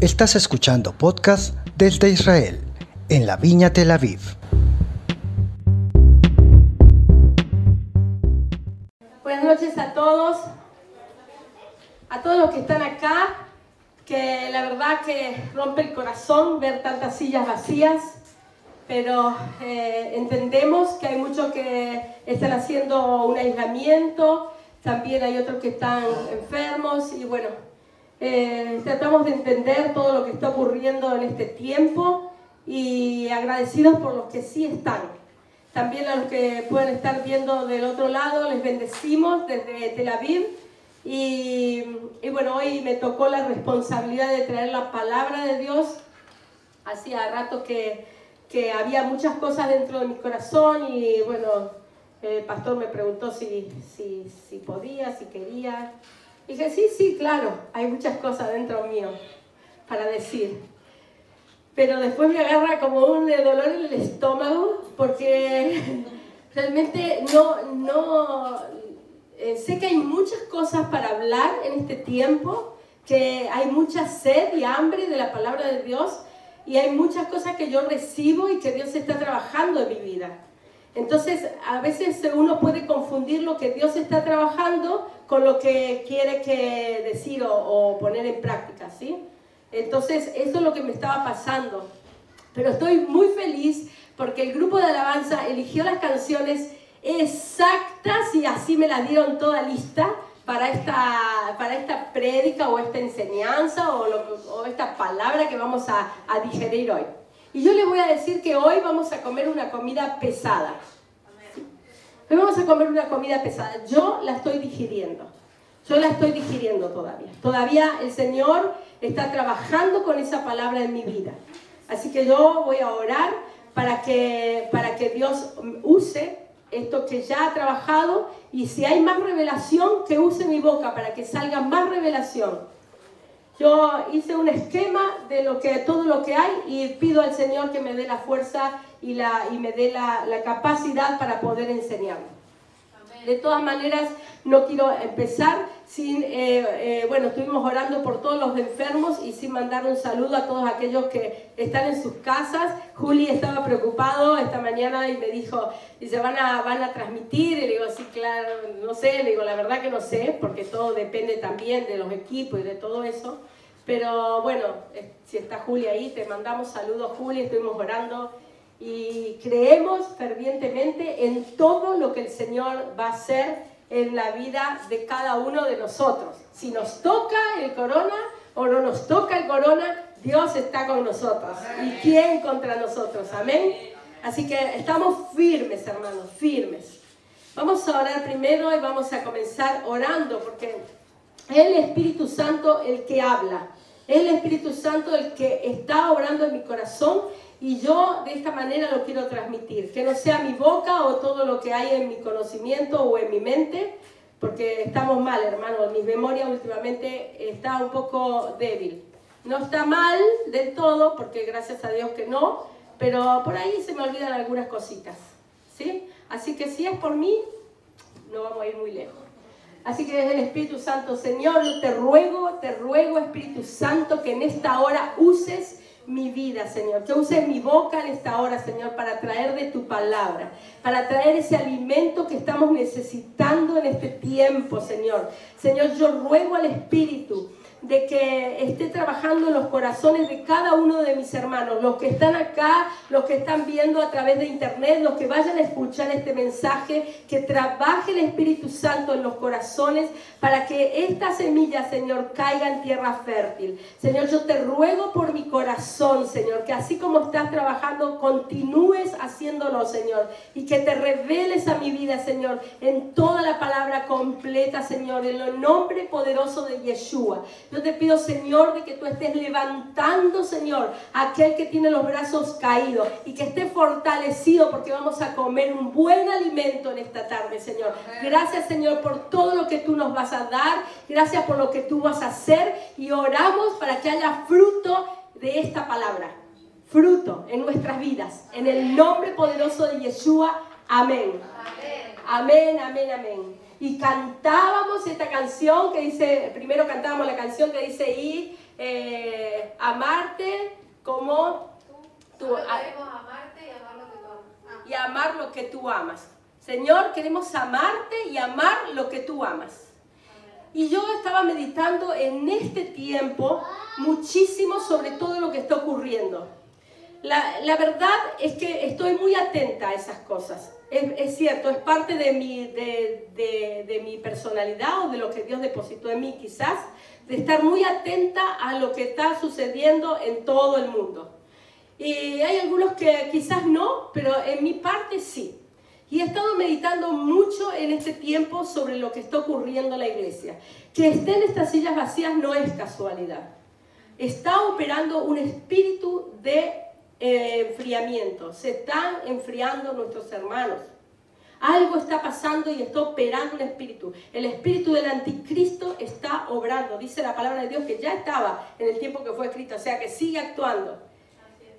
Estás escuchando podcast desde Israel, en la Viña Tel Aviv. Buenas noches a todos, a todos los que están acá, que la verdad que rompe el corazón ver tantas sillas vacías, pero eh, entendemos que hay muchos que están haciendo un aislamiento, también hay otros que están enfermos y bueno, eh, tratamos de entender todo lo que está ocurriendo en este tiempo y agradecidos por los que sí están. También a los que pueden estar viendo del otro lado, les bendecimos desde Tel Aviv. Y, y bueno, hoy me tocó la responsabilidad de traer la palabra de Dios. Hacía rato que, que había muchas cosas dentro de mi corazón y bueno, el pastor me preguntó si, si, si podía, si quería. Y dije, sí, sí, claro, hay muchas cosas dentro mío para decir. Pero después me agarra como un dolor en el estómago porque realmente no, no, eh, sé que hay muchas cosas para hablar en este tiempo, que hay mucha sed y hambre de la palabra de Dios y hay muchas cosas que yo recibo y que Dios está trabajando en mi vida. Entonces, a veces uno puede confundir lo que Dios está trabajando con lo que quiere que decir o, poner en práctica, ¿sí? Entonces, eso es lo que me estaba pasando. Pero estoy muy feliz porque el grupo de alabanza eligió las canciones exactas y así me las dieron toda lista para esta, para esta prédica o esta enseñanza o, o esta palabra que vamos a, a digerir hoy. Y yo les voy a decir que hoy vamos a comer una comida pesada. Hoy vamos a comer una comida pesada. Yo la estoy digiriendo. Yo la estoy digiriendo todavía. Todavía el Señor está trabajando con esa palabra en mi vida. Así que yo voy a orar para que, para que Dios use esto que ya ha trabajado y si hay más revelación, que use mi boca para que salga más revelación. Yo hice un esquema de todo lo que hay y pido al Señor que me dé la fuerza y, me dé la, la capacidad para poder enseñarlo. De todas maneras, no quiero empezar sin, eh, eh, bueno, estuvimos orando por todos los enfermos y sin mandar un saludo a todos aquellos que están en sus casas. Juli estaba preocupado esta mañana y me dijo, dice, ¿van a, van a transmitir? Y le digo, sí, claro, no sé, le digo, la verdad que no sé, porque todo depende también de los equipos y de todo eso. Pero bueno, eh, si está Juli ahí, te mandamos saludos, Juli, estuvimos orando y creemos fervientemente en todo lo que el Señor va a hacer en la vida de cada uno de nosotros. Si nos toca el corona o no nos toca el corona, Dios está con nosotros. ¿Y quién contra nosotros? Amén. Así que estamos firmes, hermanos, firmes. Vamos a orar primero y vamos a comenzar orando porque es el Espíritu Santo el que habla. Es el Espíritu Santo el que está obrando en mi corazón y yo de esta manera lo quiero transmitir, que no sea mi boca o todo lo que hay en mi conocimiento o en mi mente, porque estamos mal, hermano. Mi memoria últimamente está un poco débil. No está mal del todo, porque gracias a Dios que no, pero por ahí se me olvidan algunas cositas. ¿sí? Así que si es por mí, no vamos a ir muy lejos. Así que desde el Espíritu Santo, Señor, te ruego, te ruego, Espíritu Santo, que en esta hora uses mi vida, Señor. Que uses mi boca en esta hora, Señor, para traer de tu palabra, para traer ese alimento que estamos necesitando en este tiempo, Señor. Señor, yo ruego al Espíritu de que esté trabajando en los corazones de cada uno de mis hermanos, los que están acá, los que están viendo a través de internet, los que vayan a escuchar este mensaje, que trabaje el Espíritu Santo en los corazones para que esta semilla, Señor, caiga en tierra fértil. Señor, yo te ruego por mi corazón, Señor, que así como estás trabajando, continúes haciéndolo, Señor, y que te reveles a mi vida, Señor, en toda la palabra completa, Señor, en el nombre poderoso de Yeshua. Yo te pido, Señor, de que tú estés levantando, Señor, a aquel que tiene los brazos caídos y que esté fortalecido porque vamos a comer un buen alimento en esta tarde, Señor. Gracias, Señor, por todo lo que tú nos vas a dar. Gracias por lo que tú vas a hacer y oramos para que haya fruto de esta palabra. Fruto en nuestras vidas. En el nombre poderoso de Yeshua. Amén. Amén, amén, amén y cantábamos esta canción que dice, primero cantábamos la canción que dice, y eh, amarte como tú. Amarte y amar lo que tú amas. y amar lo que tú amas. Señor, queremos amarte y amar lo que tú amas. Y yo estaba meditando en este tiempo muchísimo sobre todo lo que está ocurriendo. La, la verdad es que estoy muy atenta a esas cosas. Es, es cierto, es parte de mi, de, de- de mi personalidad o de lo que Dios depositó en mí quizás, de estar muy atenta a lo que está sucediendo en todo el mundo. Y hay algunos que quizás no, pero en mi parte sí. Y he estado meditando mucho en este tiempo sobre lo que está ocurriendo en la iglesia. Que estén estas sillas vacías no es casualidad. Está operando un espíritu de eh, enfriamiento. Se están enfriando nuestros hermanos. Algo está pasando y está operando un espíritu. El espíritu del anticristo está obrando. Dice la palabra de Dios que ya estaba en el tiempo que fue escrito, o sea que sigue actuando.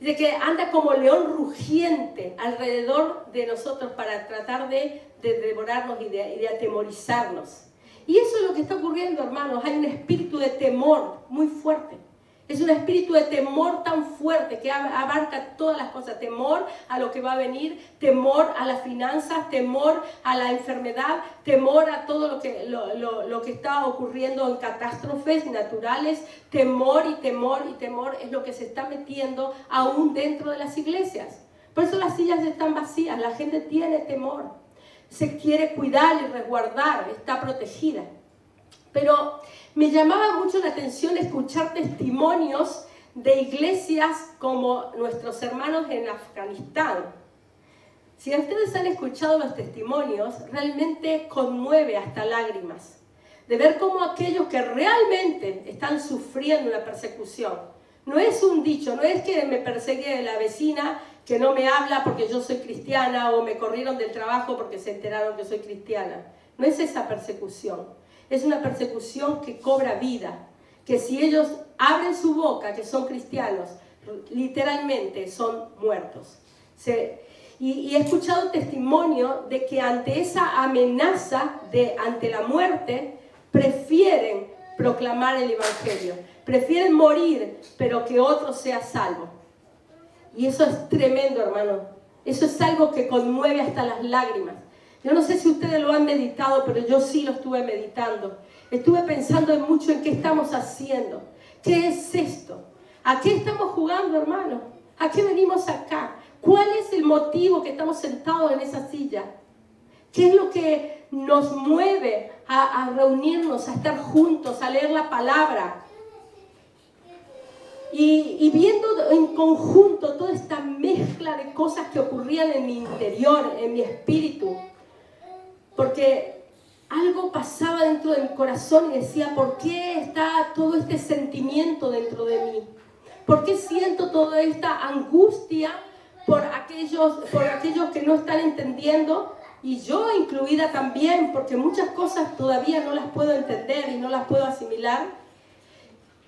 Dice que anda como león rugiente alrededor de nosotros para tratar de, de devorarnos de, y de atemorizarnos. Y eso es lo que está ocurriendo, hermanos. Hay un espíritu de temor muy fuerte. Es un espíritu de temor tan fuerte que ab- abarca todas las cosas. Temor a lo que va a venir, temor a las finanzas, temor a la enfermedad, temor a todo lo que, lo, lo- lo que está ocurriendo en catástrofes naturales. Temor y temor y temor es lo que se está metiendo aún dentro de las iglesias. Por eso las sillas están vacías. La gente tiene temor. Se quiere cuidar y resguardar, está protegida. Pero me llamaba mucho la atención escuchar testimonios de iglesias como nuestros hermanos en Afganistán. Si ustedes han escuchado los testimonios, realmente conmueve hasta lágrimas. De ver cómo aquellos que realmente están sufriendo una persecución, no es un dicho, no es que me persegue la vecina que no me habla porque yo soy cristiana o me corrieron del trabajo porque se enteraron que soy cristiana. No es esa persecución. Es una persecución que cobra vida. Que si ellos abren su boca, que son cristianos, literalmente son muertos. Y, y he escuchado testimonio de que ante esa amenaza de ante la muerte prefieren proclamar el evangelio, prefieren morir, pero que otro sea salvo. Y eso es tremendo, hermano. Eso es algo que conmueve hasta las lágrimas. Yo no sé si ustedes lo han meditado, pero yo sí lo estuve meditando. Estuve pensando en mucho en qué estamos haciendo. ¿Qué es esto? ¿A qué estamos jugando, hermano? ¿A qué venimos acá? ¿Cuál es el motivo que estamos sentados en esa silla? ¿Qué es lo que nos mueve a, a reunirnos, a estar juntos, a leer la palabra? Y, y viendo en conjunto toda esta mezcla de cosas que ocurrían en mi interior, en mi espíritu, porque algo pasaba dentro de mi corazón y decía, ¿por qué está todo este sentimiento dentro de mí? ¿Por qué siento toda esta angustia por aquellos, por aquellos que no están entendiendo? Y yo incluida también, porque muchas cosas todavía no las puedo entender y no las puedo asimilar.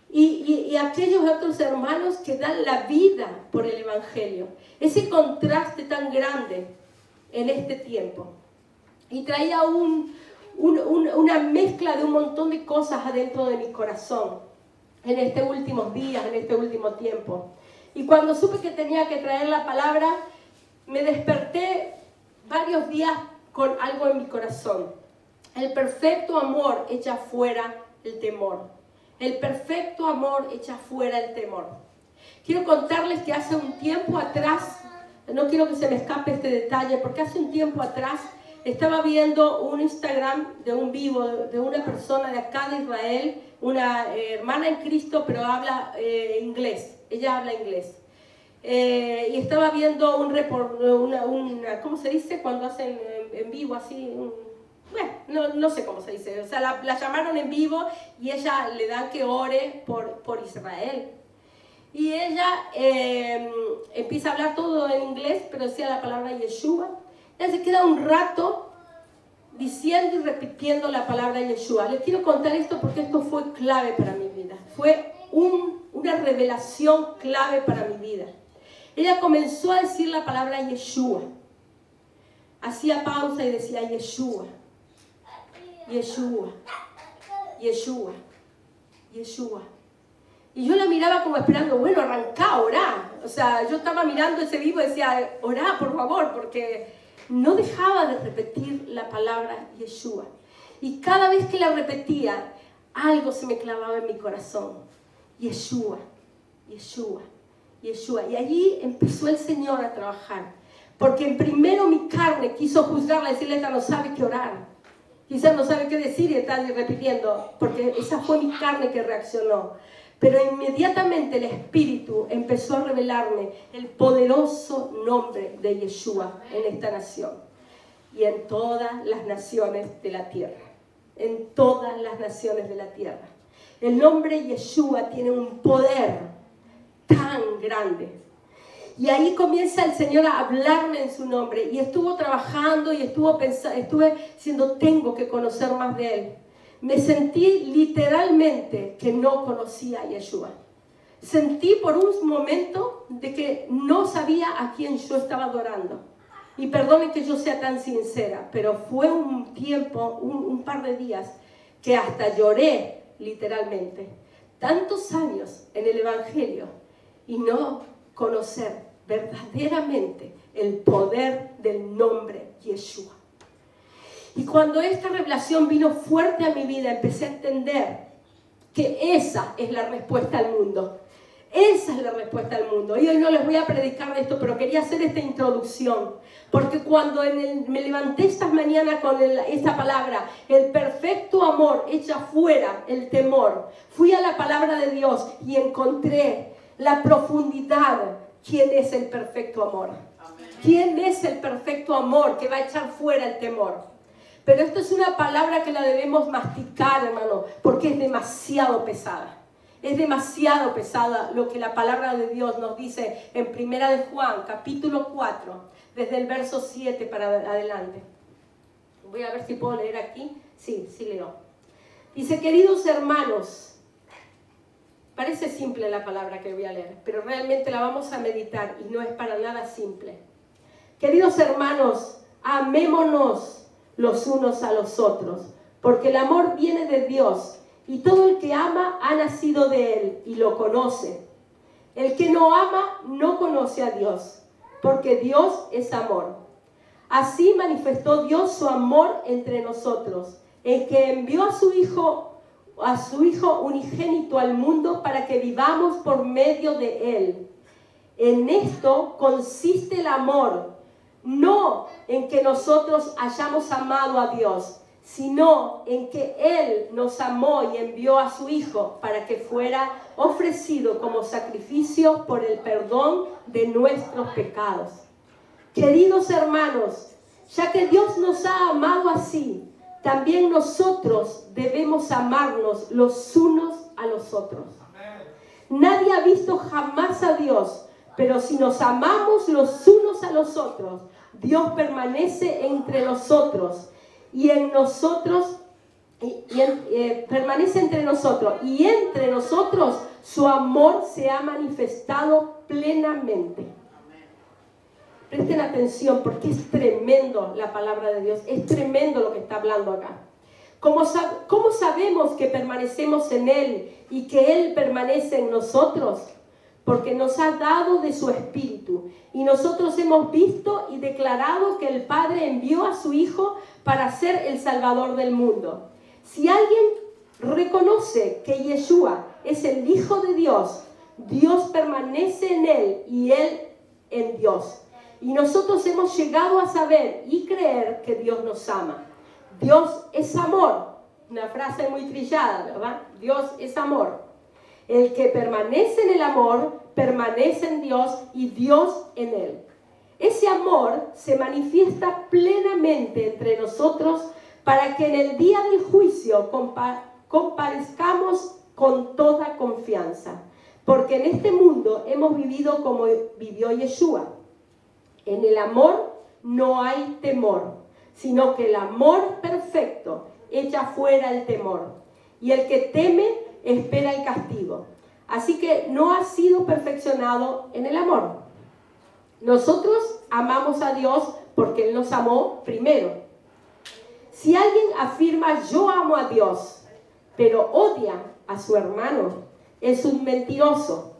Y, y- y aquellos otros hermanos que dan la vida por el Evangelio. Ese contraste tan grande en este tiempo. Y traía un- un- un- una mezcla de un montón de cosas adentro de mi corazón en estos últimos días, en este último tiempo. Y cuando supe que tenía que traer la palabra, me desperté varios días con algo en mi corazón. El perfecto amor echa fuera el temor. El perfecto amor echa fuera el temor. Quiero contarles que hace un tiempo atrás, no quiero que se me escape este detalle, porque hace un tiempo atrás estaba viendo un Instagram de un vivo de una persona de acá de Israel, una eh, hermana en Cristo, pero habla eh, inglés. Ella habla inglés. Eh, y estaba viendo un report, una, una- ¿cómo se dice? Cuando hacen en, vivo así, un- bueno, no, no sé cómo se dice, o sea, la, la llamaron en vivo y ella le dan que ore por, por Israel. Y ella eh, empieza a hablar todo en inglés, pero decía la palabra Yeshua. Ella se queda un rato diciendo y repitiendo la palabra Yeshua. Les quiero contar esto porque esto fue clave para mi vida. Fue un- una revelación clave para mi vida. Ella comenzó a decir la palabra Yeshua. Hacía pausa y decía Yeshua. Yeshua. Yeshua. Yeshua. Y yo la miraba como esperando, bueno, arrancá, orá. O sea, yo estaba mirando ese vivo y decía, orá, por favor, porque no dejaba de repetir la palabra Yeshua. Y cada vez que la repetía, algo se me clavaba en mi corazón. Yeshua, Yeshua, Yeshua. Y allí empezó el Señor a trabajar. Porque en primero mi carne quiso juzgarla decirle, esta no sabe qué orar. Quizás no sabe qué decir y está repitiendo, porque esa fue mi carne que reaccionó. Pero inmediatamente el Espíritu empezó a revelarme el poderoso nombre de Yeshua en esta nación y en todas las naciones de la tierra. En todas las naciones de la tierra. El nombre Yeshua tiene un poder tan grande. Y ahí comienza el Señor a hablarme en su nombre. Y estuvo trabajando y estuvo pensando, estuve diciendo, tengo que conocer más de Él me sentí literalmente que no conocía a Yeshua. Sentí por un momento de que no sabía a quién yo estaba adorando. Y perdonen que yo sea tan sincera, pero fue un tiempo, un, par de días, que hasta lloré literalmente. Tantos años en el Evangelio y no conocer verdaderamente el poder del nombre Yeshua. Y cuando esta revelación vino fuerte a mi vida, empecé a entender que esa es la respuesta al mundo. Esa es la respuesta al mundo. Y hoy no les voy a predicar esto, pero quería hacer esta introducción. Porque cuando me levanté estas mañanas con esta palabra, el perfecto amor echa fuera el temor, fui a la palabra de Dios y encontré la profundidad. ¿Quién es el perfecto amor? ¿Quién es el perfecto amor que va a echar fuera el temor? Pero esto es una palabra que la debemos masticar, hermano, porque es demasiado pesada. Es demasiado pesada lo que la palabra de Dios nos dice en Primera de Juan, capítulo 4, desde el verso 7 para adelante. Voy a ver si puedo leer aquí. Sí, sí leo. Dice, queridos hermanos, parece simple la palabra que voy a leer, pero realmente la vamos a meditar y no es para nada simple. Queridos hermanos, amémonos los unos a los otros, porque el amor viene de Dios y todo el que ama ha nacido de Él y lo conoce. El que no ama no conoce a Dios, porque Dios es amor. Así manifestó Dios su amor entre nosotros, el que envió a su Hijo a su Hijo unigénito al mundo para que vivamos por medio de Él. En esto consiste el amor, no en que nosotros hayamos amado a Dios, sino en que Él nos amó y envió a su Hijo para que fuera ofrecido como sacrificio por el perdón de nuestros pecados. Queridos hermanos, ya que Dios nos ha amado así, también nosotros debemos amarnos los unos a los otros. Nadie ha visto jamás a Dios, pero si nos amamos los unos a los otros, Dios permanece entre nosotros y en nosotros y, eh, permanece entre nosotros y entre nosotros su amor se ha manifestado plenamente. Presten atención porque es tremendo la palabra de Dios, es tremendo lo que está hablando acá. ¿Cómo, ¿Cómo sabemos que permanecemos en Él y que Él permanece en nosotros? Porque nos ha dado de su espíritu. Y nosotros hemos visto y declarado que el Padre envió a su Hijo para ser el Salvador del mundo. Si alguien reconoce que Yeshua es el Hijo de Dios, Dios permanece en él y él en Dios. Y nosotros hemos llegado a saber y creer que Dios nos ama. Dios es amor. Una frase muy trillada, ¿verdad? Dios es amor. El que permanece en el amor, permanece en Dios y Dios en él. Ese amor se manifiesta plenamente entre nosotros para que en el día del juicio comparezcamos con toda confianza. Porque en este mundo hemos vivido como vivió Yeshua. En el amor no hay temor, sino que el amor perfecto echa fuera el temor. Y el que teme espera el castigo. Así que no ha sido perfeccionado en el amor. Nosotros amamos a Dios porque Él nos amó primero. Si alguien afirma yo amo a Dios, pero odia a su hermano, es un mentiroso.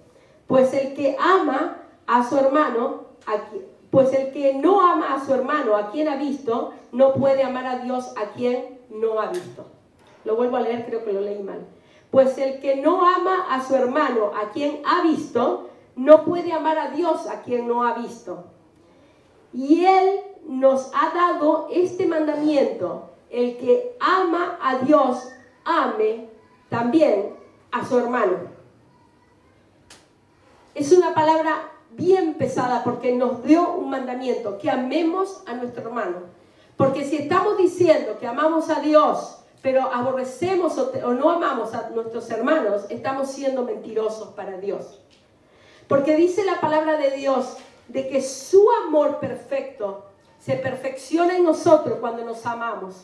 Pues el que ama a su hermano, pues el que no ama a su hermano, a quien ha visto, no puede amar a Dios a quien no ha visto. Lo vuelvo a leer, creo que lo leí mal. Pues el que no ama a su hermano, a quien ha visto, no puede amar a Dios a quien no ha visto. Y Él nos ha dado este mandamiento. El que ama a Dios, ame también a su hermano. Es una palabra bien pesada porque nos dio un mandamiento, que amemos a nuestro hermano. Porque si estamos diciendo que amamos a Dios, pero aborrecemos o, no amamos a nuestros hermanos, estamos siendo mentirosos para Dios. Porque dice la palabra de Dios de que su amor perfecto se perfecciona en nosotros cuando nos amamos.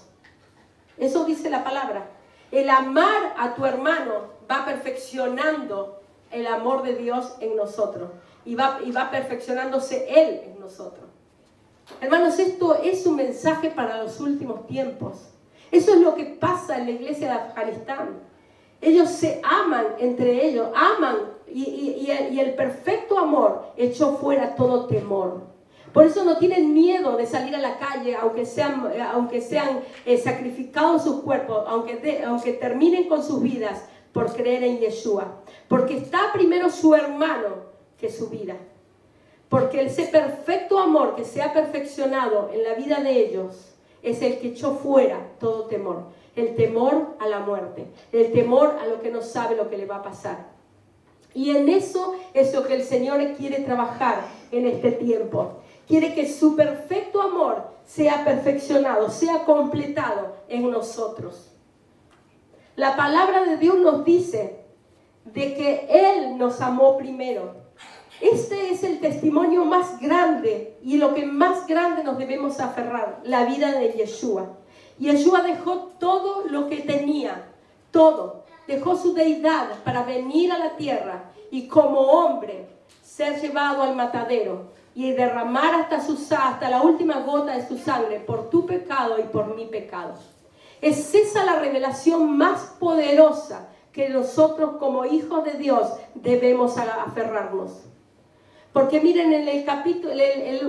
Eso dice la palabra. El amar a tu hermano va perfeccionando el amor de Dios en nosotros y va, y va perfeccionándose Él en nosotros. Hermanos, esto es un mensaje para los últimos tiempos. Eso es lo que pasa en la iglesia de Afganistán. Ellos se aman entre ellos, aman y, el, perfecto amor echó fuera todo temor. Por eso no tienen miedo de salir a la calle, aunque sean, aunque sean eh, sacrificados sus cuerpos, aunque, aunque terminen con sus vidas por creer en Yeshua. Porque está primero su hermano que su vida. Porque ese perfecto amor que se ha perfeccionado en la vida de ellos es el que echó fuera todo temor. El temor a la muerte, el temor a lo que no sabe lo que le va a pasar. Y en eso es lo que el Señor quiere trabajar en este tiempo. Quiere que su perfecto amor sea perfeccionado, sea completado en nosotros. La palabra de Dios nos dice de que Él nos amó primero este es el testimonio más grande y lo que más grande nos debemos aferrar, la vida de Yeshua. Yeshua dejó todo lo que tenía, todo. Dejó su deidad para venir a la tierra y como hombre ser llevado al matadero y derramar hasta, su, hasta la última gota de su sangre por tu pecado y por mi pecado. Es esa la revelación más poderosa que nosotros como hijos de Dios debemos aferrarnos. Porque miren en el capítulo,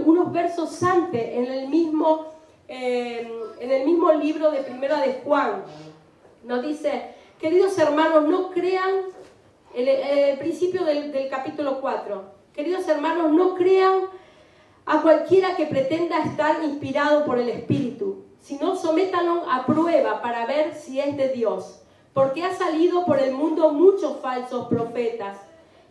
unos versos antes, en el mismo, eh, en el mismo libro de Primera de Juan, nos dice, queridos hermanos, no crean, el, principio del, del capítulo 4, queridos hermanos, no crean a cualquiera que pretenda estar inspirado por el Espíritu, sino sométanlo a prueba para ver si es de Dios, porque ha salido por el mundo muchos falsos profetas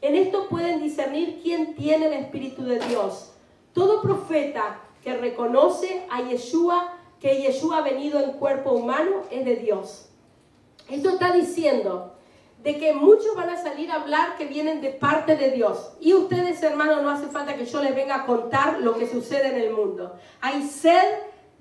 en esto pueden discernir quién tiene el Espíritu de Dios. Todo profeta que reconoce a Yeshua, que Yeshua ha venido en cuerpo humano, es de Dios. Esto está diciendo de que muchos van a salir a hablar que vienen de parte de Dios. Y ustedes, hermanos, no hace falta que yo les venga a contar lo que sucede en el mundo. Hay sed,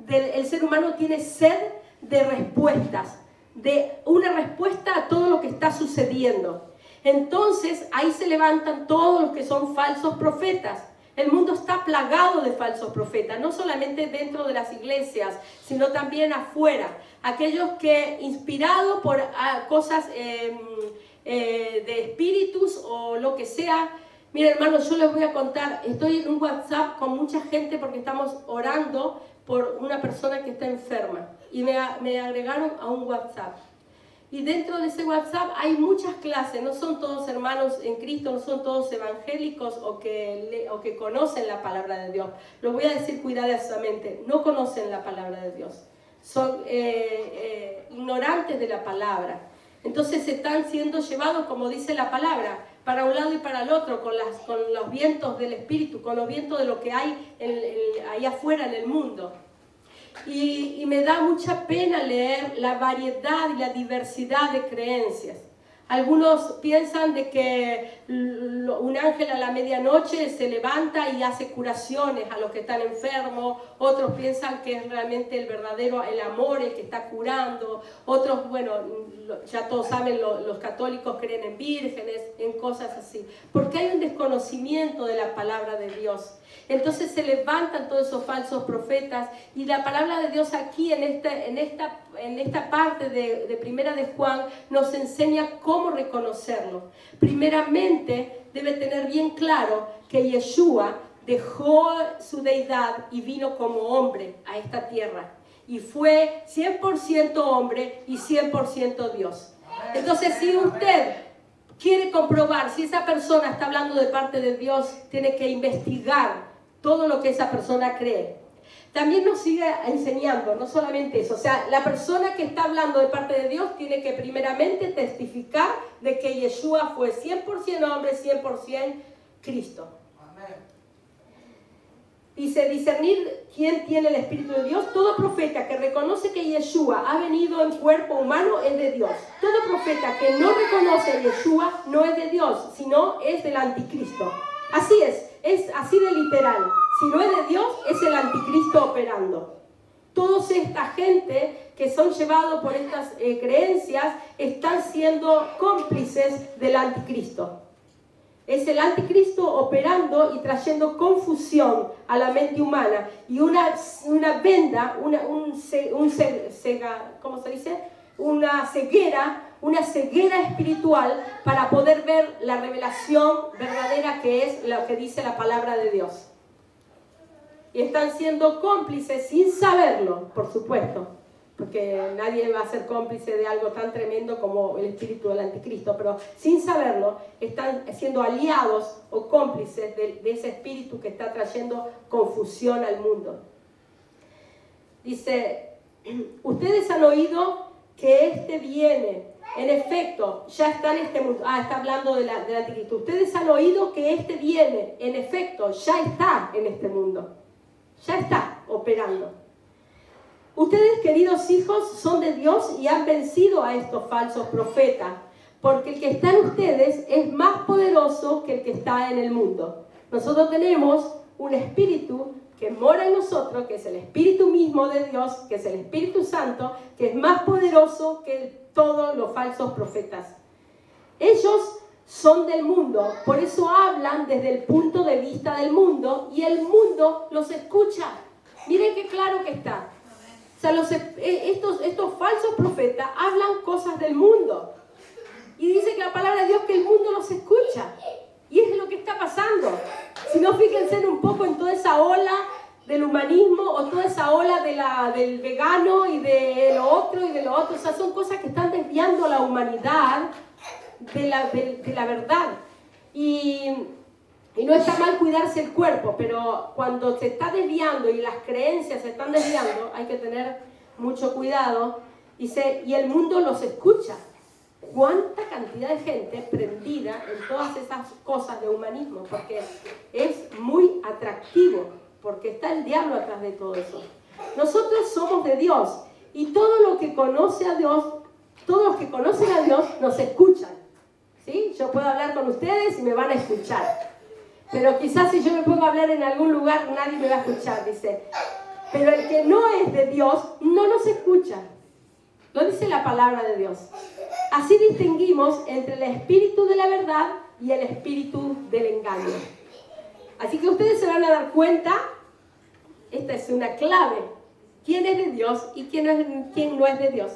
el ser humano tiene sed de respuestas, de una respuesta a todo lo que está sucediendo. Entonces ahí se levantan todos los que son falsos profetas. El mundo está plagado de falsos profetas, no solamente dentro de las iglesias, sino también afuera. Aquellos que, inspirados por ah, cosas em, eh, de espíritus o lo que sea, Mira, hermanos, yo les voy a contar, estoy en un WhatsApp con mucha gente porque estamos orando por una persona que está enferma y me, me agregaron a un WhatsApp. Y dentro de ese WhatsApp hay muchas clases, no son todos hermanos en Cristo, no son todos evangélicos o que, o que conocen la palabra de Dios. Lo voy a decir cuidadosamente, no conocen la palabra de Dios, son eh, eh, ignorantes de la palabra. Entonces están siendo llevados, como dice la palabra, para un lado y para el otro, con, las, con los vientos del Espíritu, con los vientos de lo que hay ahí afuera en el mundo. Y, me da mucha pena leer la variedad y la diversidad de creencias. Algunos piensan de que un ángel a la medianoche se levanta y hace curaciones a los que están enfermos, otros piensan que es realmente el verdadero, el amor el que está curando, otros, bueno, ya todos saben, los católicos creen en vírgenes, en cosas así, porque hay un desconocimiento de la palabra de Dios. Entonces se levantan todos esos falsos profetas y la palabra de Dios aquí en esta, en esta, en esta parte de, de Primera de Juan nos enseña cómo reconocerlo. Primeramente, debe tener bien claro que Yeshua dejó su deidad y vino como hombre a esta tierra. Y fue 100% hombre y 100% Dios. Entonces, si usted quiere comprobar si esa persona está hablando de parte de Dios, tiene que investigar todo lo que esa persona cree. También nos sigue enseñando, no solamente eso, o sea, la persona que está hablando de parte de Dios tiene que primeramente testificar de que Yeshua fue 100% hombre, 100% Cristo. Dice, discernir quién tiene el Espíritu de Dios. Todo profeta que reconoce que Yeshua ha venido en cuerpo humano es de Dios. Todo profeta que no reconoce a Yeshua no es de Dios, sino es del anticristo. Así es, es así de literal. Si no es de Dios, es el anticristo operando. Toda esta gente que son llevados por estas eh, creencias están siendo cómplices del anticristo. Es el anticristo operando y trayendo confusión a la mente humana y una, una venda, una, un, un ¿cómo se dice? Una ceguera, una ceguera espiritual para poder ver la revelación verdadera que es lo que dice la palabra de Dios. Y están siendo cómplices sin saberlo, por supuesto, porque nadie va a ser cómplice de algo tan tremendo como el espíritu del anticristo, pero sin saberlo están siendo aliados o cómplices de, ese espíritu que está trayendo confusión al mundo. Dice, ustedes han oído que este viene, en efecto, ya está en este mundo, ah, está hablando del anticristo, ustedes han oído que este viene, en efecto, ya está en este mundo, ya está operando. Ustedes, queridos hijos, son de Dios y han vencido a estos falsos profetas, porque el que está en ustedes es más poderoso que el que está en el mundo. Nosotros tenemos un espíritu que mora en nosotros, que es el espíritu mismo de Dios, que es el Espíritu Santo, que es más poderoso que todos los falsos profetas. Ellos son del mundo, por eso hablan desde el punto de vista del mundo y el mundo los escucha. Miren qué claro que está. O sea, eh, estos, estos falsos profetas hablan cosas del mundo. Y dice que la palabra de Dios que el mundo los escucha. Y es lo que está pasando. Si no, fíjense un poco en toda esa ola del humanismo o toda esa ola de la, del vegano y de lo otro y de lo otro. O sea, son cosas que están desviando a la humanidad de la, de la verdad. Y y no está mal cuidarse el cuerpo, pero cuando se está desviando y las creencias se están desviando, hay que tener mucho cuidado. Dice, y el mundo los escucha. ¿Cuánta cantidad de gente prendida en todas esas cosas de humanismo? Porque es muy atractivo, porque está el diablo atrás de todo eso. Nosotros somos de Dios y todo lo que conoce a Dios, todos los que conocen a Dios nos escuchan. ¿Sí? Yo puedo hablar con ustedes y me van a escuchar. Pero quizás si yo me pongo a hablar en algún lugar, nadie me va a escuchar, dice. Pero el que no es de Dios, no nos escucha. Lo dice la palabra de Dios. Así distinguimos entre el espíritu de la verdad y el espíritu del engaño. Así que ustedes se van a dar cuenta, esta es una clave, quién es de Dios y quién, no es de Dios.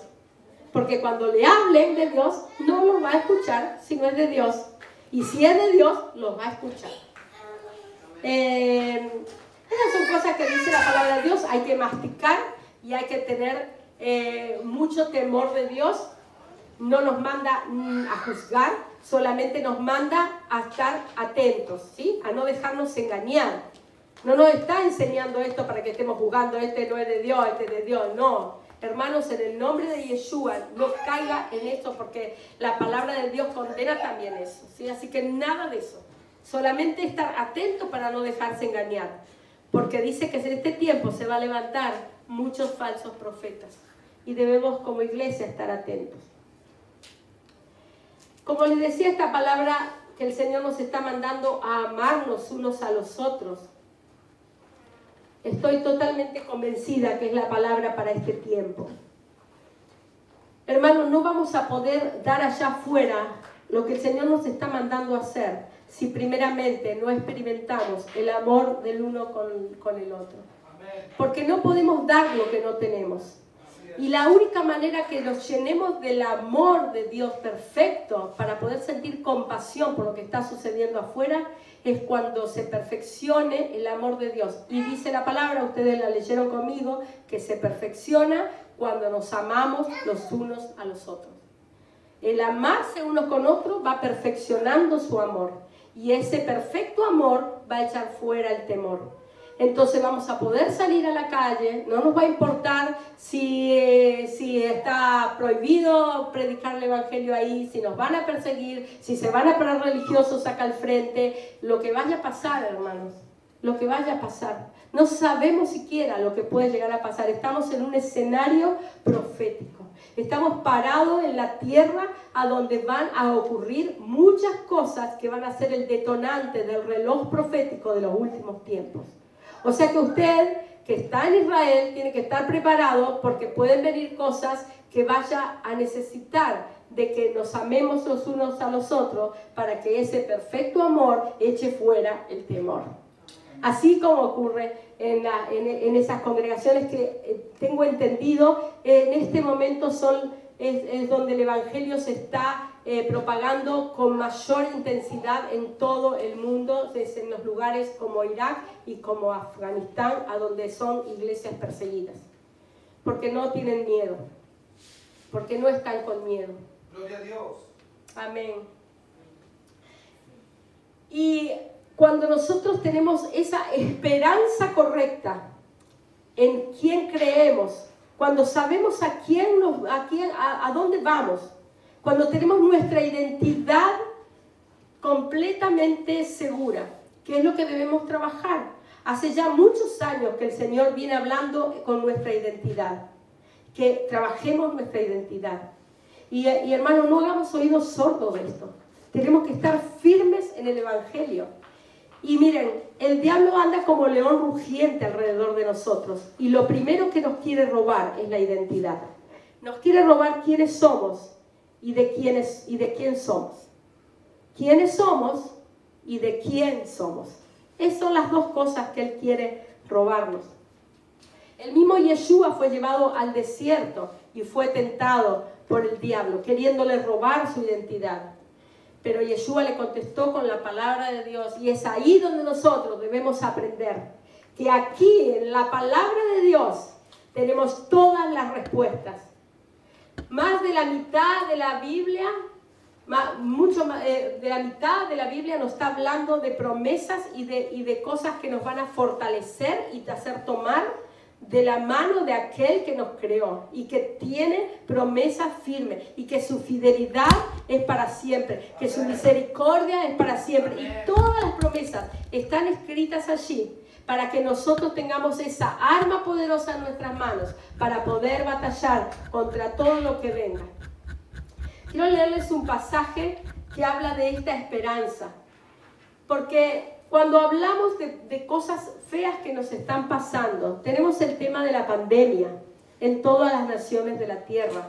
Porque cuando le hablen de Dios, no los va a escuchar si no es de Dios. Y si es de Dios, los va a escuchar. Eh, esas son cosas que dice la palabra de Dios, hay que masticar y hay que tener eh, mucho temor de Dios. No nos manda mm, a juzgar, solamente nos manda a estar atentos, ¿sí? a no dejarnos engañar. No nos está enseñando esto para que estemos jugando, este no es de Dios, este es de Dios, no. Hermanos, en el nombre de Yeshua, no caiga en esto porque la palabra de Dios condena también eso. ¿sí? Así que nada de eso. Solamente estar atento para no dejarse engañar. Porque dice que en este tiempo se va a levantar muchos falsos profetas. Y debemos como iglesia estar atentos. Como les decía, esta palabra que el Señor nos está mandando a amarnos unos a los otros. Estoy totalmente convencida que es la palabra para este tiempo. Hermanos, no vamos a poder dar allá afuera lo que el Señor nos está mandando a hacer si primeramente no experimentamos el amor del uno con, el otro. Porque no podemos dar lo que no tenemos. Y la única manera que nos llenemos del amor de Dios perfecto para poder sentir compasión por lo que está sucediendo afuera es cuando se perfeccione el amor de Dios. Y dice la palabra, ustedes la leyeron conmigo, que se perfecciona cuando nos amamos los unos a los otros. El amarse uno con otro va perfeccionando su amor. Y ese perfecto amor va a echar fuera el temor entonces vamos a poder salir a la calle, no nos va a importar si, si está prohibido predicar el Evangelio ahí, si nos van a perseguir, si se van a parar religiosos acá al frente, lo que vaya a pasar, hermanos, lo que vaya a pasar. No sabemos siquiera lo que puede llegar a pasar, estamos en un escenario profético. Estamos parados en la tierra a donde van a ocurrir muchas cosas que van a ser el detonante del reloj profético de los últimos tiempos. O sea que usted que está en Israel tiene que estar preparado porque pueden venir cosas que vaya a necesitar de que nos amemos los unos a los otros para que ese perfecto amor eche fuera el temor. Así como ocurre en, en esas congregaciones que eh, tengo entendido, en este momento son es, donde el Evangelio se está eh, propagando con mayor intensidad en todo el mundo, desde en los lugares como Irak y como Afganistán, a donde son iglesias perseguidas. Porque no tienen miedo, porque no están con miedo. Gloria a Dios. Amén. Y cuando nosotros tenemos esa esperanza correcta en quién creemos, cuando sabemos a quién, nos, a, quién a, dónde vamos, cuando tenemos nuestra identidad completamente segura, que es lo que debemos trabajar. Hace ya muchos años que el Señor viene hablando con nuestra identidad, que trabajemos nuestra identidad. Y, y hermano, no hagamos oídos sordos de esto. Tenemos que estar firmes en el Evangelio. Y miren, el diablo anda como león rugiente alrededor de nosotros y lo primero que nos quiere robar es la identidad. Nos quiere robar quiénes somos y de quiénes y de quién somos. Quiénes somos y de quién somos. Esas son las dos cosas que él quiere robarnos. El mismo Yeshua fue llevado al desierto y fue tentado por el diablo, queriéndole robar su identidad. Pero Yeshua le contestó con la palabra de Dios y es ahí donde nosotros debemos aprender que aquí en la palabra de Dios tenemos todas las respuestas. Más de la mitad de la Biblia, mucho más, eh, de la mitad de la Biblia nos está hablando de promesas y de, y de cosas que nos van a fortalecer y te hacer tomar de la mano de aquel que nos creó y que tiene promesas firmes y que su fidelidad es para siempre, que su misericordia es para siempre. Y todas las promesas están escritas allí para que nosotros tengamos esa arma poderosa en nuestras manos para poder batallar contra todo lo que venga. Quiero leerles un pasaje que habla de esta esperanza, porque cuando hablamos de, cosas feas que nos están pasando, tenemos el tema de la pandemia en todas las naciones de la tierra.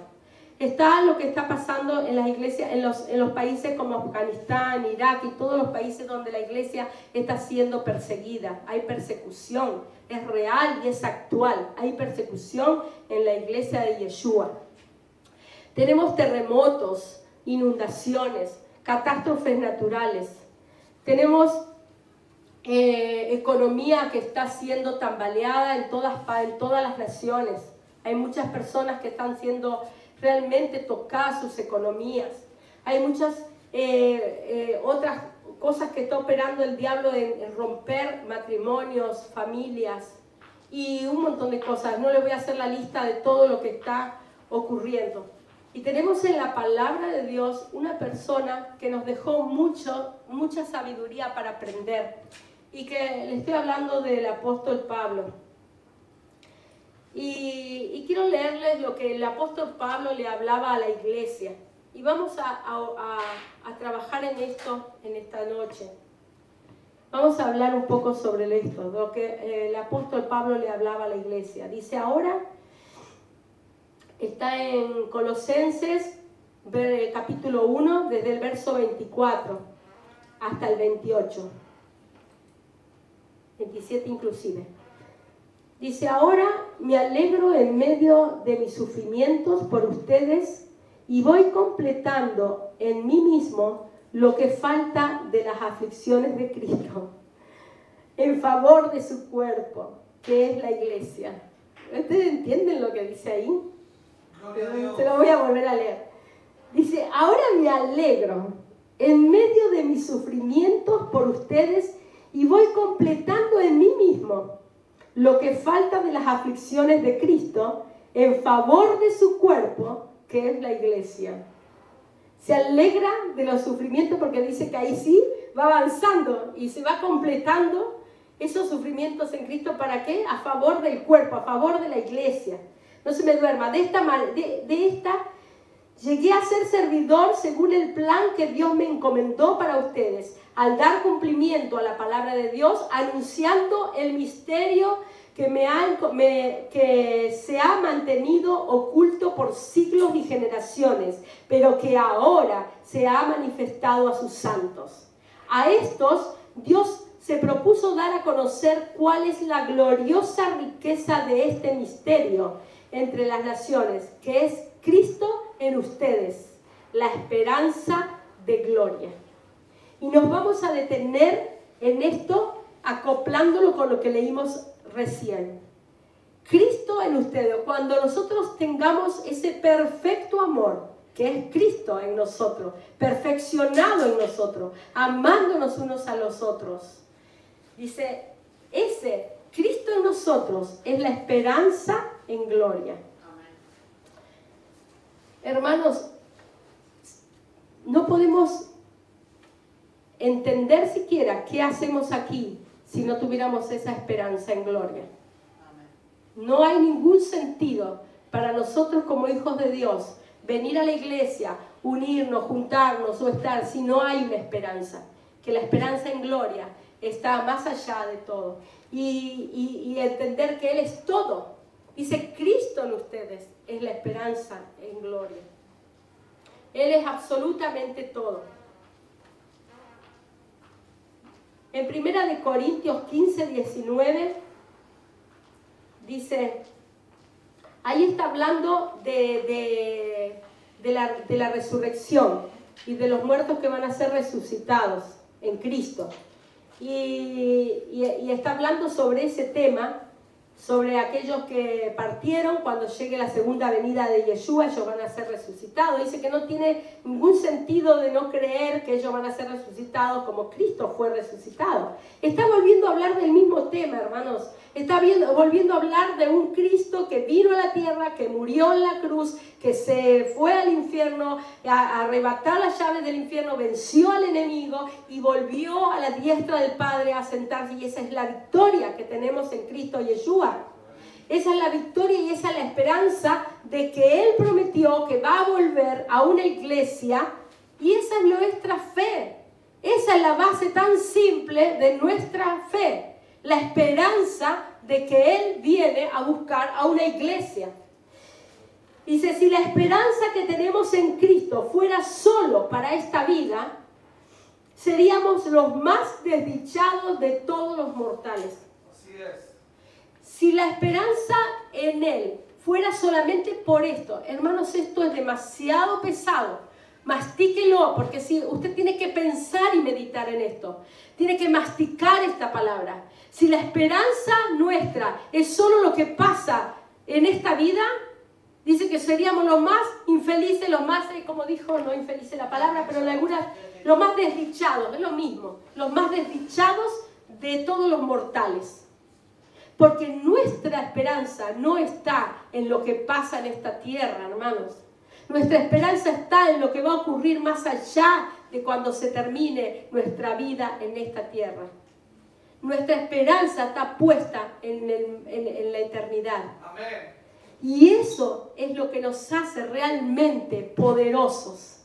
Está lo que está pasando en las iglesias, en los, países como Afganistán, Irak y todos los países donde la iglesia está siendo perseguida. Hay persecución, es real y es actual. Hay persecución en la iglesia de Yeshua. Tenemos terremotos, inundaciones, catástrofes naturales. Tenemos eh, economía que está siendo tambaleada en todas las naciones. Hay muchas personas que están siendo realmente tocadas sus economías. Hay muchas eh, eh, otras cosas que está operando el diablo en, romper matrimonios, familias y un montón de cosas. No les voy a hacer la lista de todo lo que está ocurriendo. Y tenemos en la palabra de Dios una persona que nos dejó mucho, mucha sabiduría para aprender y que le estoy hablando del apóstol Pablo. Y, quiero leerles lo que el apóstol Pablo le hablaba a la iglesia. Y vamos a, trabajar en esto en esta noche. Vamos a hablar un poco sobre esto, lo que el apóstol Pablo le hablaba a la iglesia. Dice ahora, está en Colosenses capítulo 1, desde el verso 24 hasta el 28. 27 inclusive. Dice, ahora me alegro en medio de mis sufrimientos por ustedes y voy completando en mí mismo lo que falta de las aflicciones de Cristo en favor de su cuerpo, que es la iglesia. ¿Ustedes entienden lo que dice ahí? Se lo voy a volver a leer. Dice, ahora me alegro en medio de mis sufrimientos por ustedes y voy completando en mí mismo lo que falta de las aflicciones de Cristo en favor de su cuerpo, que es la iglesia. Se alegra de los sufrimientos porque dice que ahí sí va avanzando y se va completando esos sufrimientos en Cristo. ¿Para qué? A favor del cuerpo, a favor de la iglesia. No se me duerma. De esta, de, de esta llegué a ser servidor según el plan que Dios me encomendó para ustedes, al dar cumplimiento a la palabra de Dios, anunciando el misterio que, me que se ha mantenido oculto por siglos y generaciones, pero que ahora se ha manifestado a sus santos. A estos Dios se propuso dar a conocer cuál es la gloriosa riqueza de este misterio entre las naciones, que es Cristo en ustedes, la esperanza de gloria. Y nos vamos a detener en esto acoplándolo con lo que leímos recién. Cristo en ustedes, cuando nosotros tengamos ese perfecto amor, que es Cristo en nosotros, perfeccionado en nosotros, amándonos unos a los otros. Dice, ese Cristo en nosotros es la esperanza en gloria. Hermanos, no podemos entender siquiera qué hacemos aquí si no tuviéramos esa esperanza en gloria. No hay ningún sentido para nosotros como hijos de Dios venir a la iglesia, unirnos, juntarnos o estar si no hay una esperanza. Que la esperanza en gloria está más allá de todo. Y, y entender que Él es todo. Dice Cristo en ustedes es la esperanza en gloria. Él es absolutamente todo. En Primera de Corintios 15, 19 dice, ahí está hablando de, de, la, de, la, resurrección y de los muertos que van a ser resucitados en Cristo. Y, y está hablando sobre ese tema sobre aquellos que partieron cuando llegue la segunda venida de Yeshua, ellos van a ser resucitados. Dice que no tiene ningún sentido de no creer que ellos van a ser resucitados como Cristo fue resucitado. Está volviendo a hablar del mismo tema, hermanos. Está volviendo a hablar de un Cristo que vino a la tierra, que murió en la cruz, que se fue al infierno, a, arrebatar las llaves del infierno, venció al enemigo y volvió a la diestra del Padre a sentarse. Y esa es la victoria que tenemos en Cristo Yeshua. Esa es la victoria y esa es la esperanza de que Él prometió que va a volver a una iglesia y esa es nuestra fe. Esa es la base tan simple de nuestra fe la esperanza de que Él viene a buscar a una iglesia. Dice, si la esperanza que tenemos en Cristo fuera solo para esta vida, seríamos los más desdichados de todos los mortales. Así es. Si la esperanza en Él fuera solamente por esto, hermanos, esto es demasiado pesado mastíquelo, porque si usted tiene que pensar y meditar en esto, tiene que masticar esta palabra. Si la esperanza nuestra es solo lo que pasa en esta vida, dice que seríamos los más infelices, los más, eh, como dijo, no infelices la palabra, pero en algunas, los más desdichados, es lo mismo, los más desdichados de todos los mortales. Porque nuestra esperanza no está en lo que pasa en esta tierra, hermanos. Nuestra esperanza está en lo que va a ocurrir más allá de cuando se termine nuestra vida en esta tierra. Nuestra esperanza está puesta en, la eternidad. Y eso es lo que nos hace realmente poderosos.